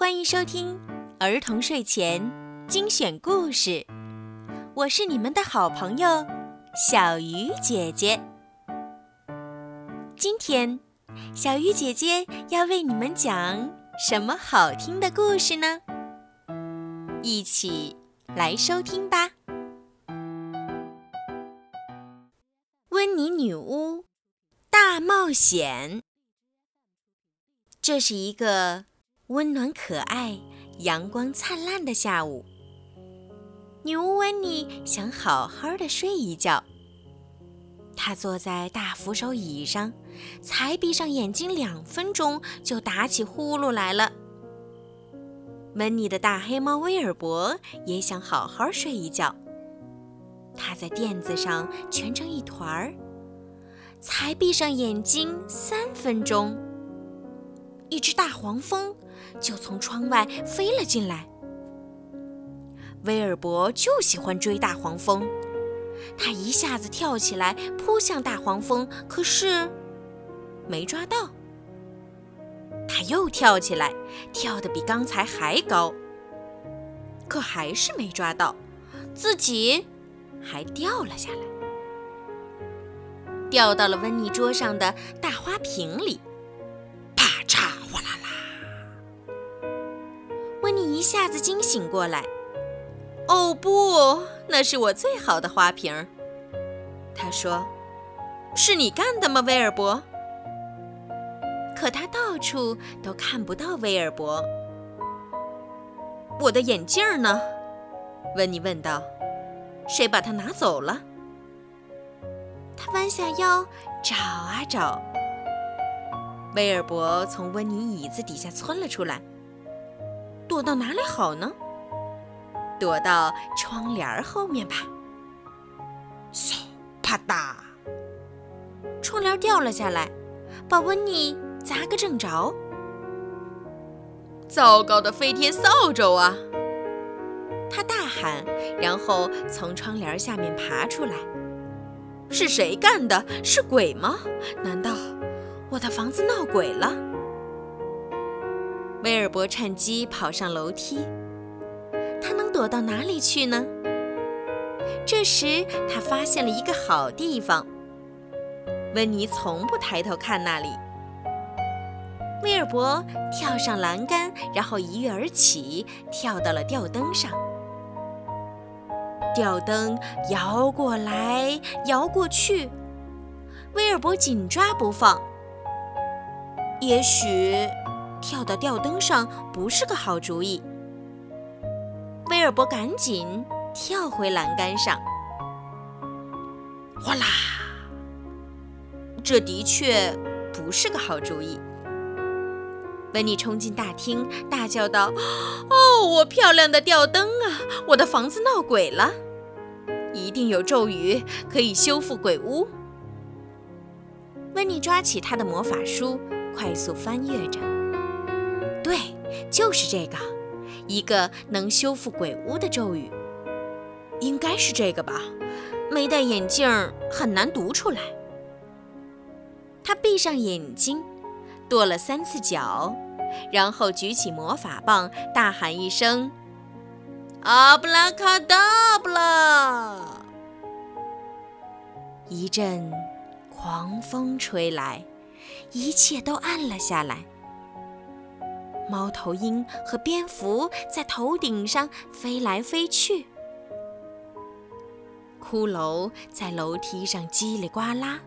欢迎收听儿童睡前精选故事，我是你们的好朋友小鱼姐姐。今天，小鱼姐姐要为你们讲什么好听的故事呢？一起来收听吧。温妮女巫大冒险，这是一个。温暖可爱、阳光灿烂的下午，女巫温妮想好好的睡一觉。她坐在大扶手椅上，才闭上眼睛两分钟，就打起呼噜来了。温妮的大黑猫威尔伯也想好好睡一觉，他在垫子上蜷成一团儿，才闭上眼睛三分钟，一只大黄蜂。就从窗外飞了进来。威尔伯就喜欢追大黄蜂，他一下子跳起来扑向大黄蜂，可是没抓到。他又跳起来，跳得比刚才还高，可还是没抓到，自己还掉了下来，掉到了温妮桌上的大花瓶里。一下子惊醒过来，哦不，那是我最好的花瓶。他说：“是你干的吗，威尔伯？”可他到处都看不到威尔伯。我的眼镜呢？温妮问道。谁把它拿走了？他弯下腰找啊找。威尔伯从温妮椅子底下窜了出来。躲到哪里好呢？躲到窗帘后面吧。嗖，啪嗒，窗帘掉了下来，把温妮砸个正着。糟糕的飞天扫帚啊！他大喊，然后从窗帘下面爬出来。是谁干的？是鬼吗？难道我的房子闹鬼了？威尔伯趁机跑上楼梯，他能躲到哪里去呢？这时，他发现了一个好地方。温妮从不抬头看那里。威尔伯跳上栏杆，然后一跃而起，跳到了吊灯上。吊灯摇过来，摇过去，威尔伯紧抓不放。也许。跳到吊灯上不是个好主意。威尔伯赶紧跳回栏杆上。哗啦！这的确不是个好主意。温妮冲进大厅，大叫道：“哦，我漂亮的吊灯啊！我的房子闹鬼了，一定有咒语可以修复鬼屋。”温妮抓起他的魔法书，快速翻阅着。对，就是这个，一个能修复鬼屋的咒语，应该是这个吧？没戴眼镜很难读出来。他闭上眼睛，跺了三次脚，然后举起魔法棒，大喊一声：“阿布拉卡达布拉！”一阵狂风吹来，一切都暗了下来。猫头鹰和蝙蝠在头顶上飞来飞去，骷髅在楼梯上叽里呱啦，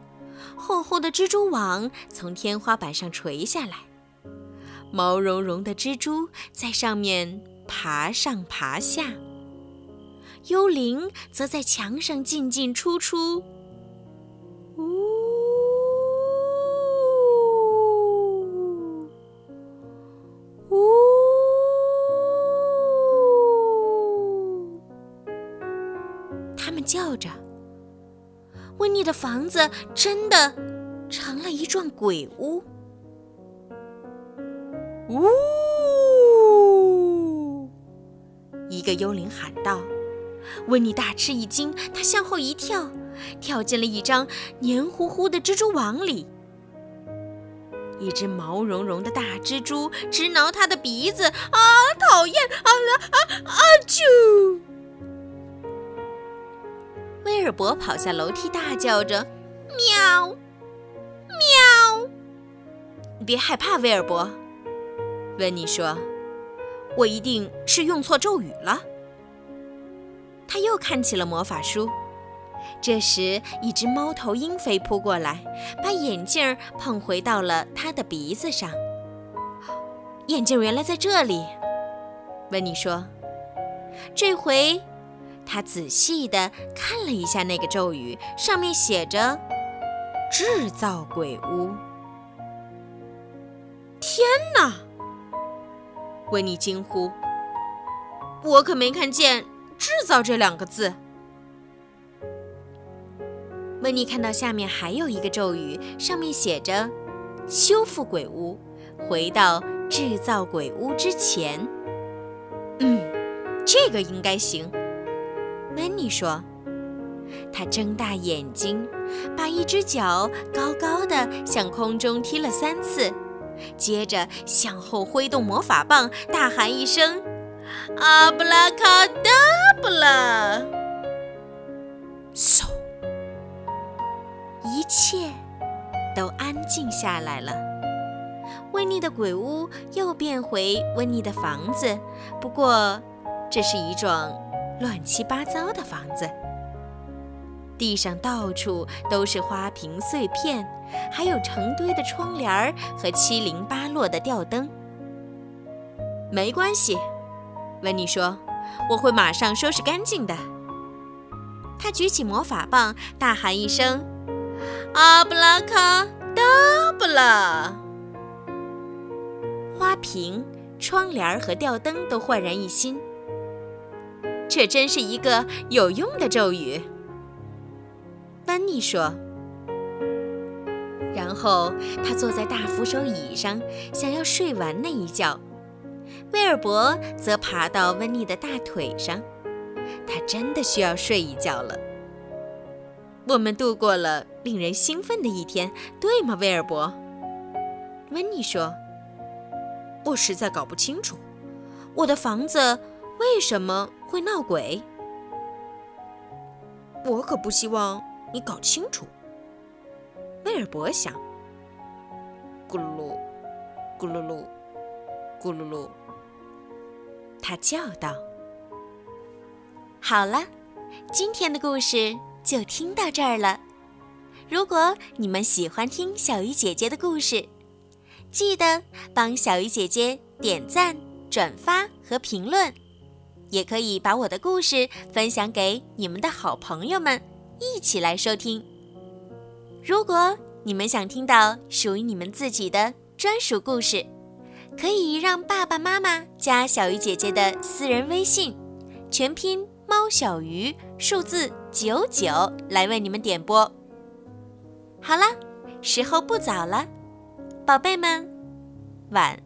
厚厚的蜘蛛网从天花板上垂下来，毛茸茸的蜘蛛在上面爬上爬下，幽灵则在墙上进进出出。叫着，温妮的房子真的成了一幢鬼屋。呜！一个幽灵喊道。温妮大吃一惊，她向后一跳，跳进了一张黏糊糊的蜘蛛网里。一只毛茸茸的大蜘蛛直挠她的鼻子，啊，讨厌！啊啊啊！啾！威尔伯跑下楼梯，大叫着：“喵，喵！”你别害怕，威尔伯。温妮说：“我一定是用错咒语了。”他又看起了魔法书。这时，一只猫头鹰飞扑过来，把眼镜碰回到了他的鼻子上。眼镜原来在这里，温妮说。这回，他仔细地看了一下那个咒语，上面写着“制造鬼屋”。天哪！温妮惊呼：“我可没看见‘制造’这两个字。”温妮看到下面还有一个咒语，上面写着“修复鬼屋，回到制造鬼屋之前”。嗯，这个应该行。温妮说。他睁大眼睛，把一只脚高高的向空中踢了三次，接着向后挥动魔法棒，大喊一声：“阿布拉卡达布拉！”嗖。一切都安静下来了。温妮的鬼屋又变回温妮的房子，不过这是一幢乱七八糟的房子。地上到处都是花瓶碎片，还有成堆的窗帘和七零八落的吊灯。没关系，温妮说：“我会马上收拾干净的。”他举起魔法棒，大喊一声。阿布拉卡达布拉！花瓶、窗帘和吊灯都焕然一新。这真是一个有用的咒语，班尼说。然后他坐在大扶手椅上，想要睡完那一觉。威尔伯则爬到温妮的大腿上，他真的需要睡一觉了。我们度过了令人兴奋的一天，对吗，威尔伯？温妮说：“我实在搞不清楚，我的房子为什么会闹鬼。我可不希望你搞清楚。”威尔伯想：“咕噜噜，咕噜噜，咕噜噜。”他叫道：“好了，今天的故事。”就听到这儿了。如果你们喜欢听小鱼姐姐的故事，记得帮小鱼姐姐点赞、转发和评论，也可以把我的故事分享给你们的好朋友们，一起来收听。如果你们想听到属于你们自己的专属故事，可以让爸爸妈妈加小鱼姐姐的私人微信，全拼。猫小鱼数字九九来为你们点播。好了，时候不早了，宝贝们，晚。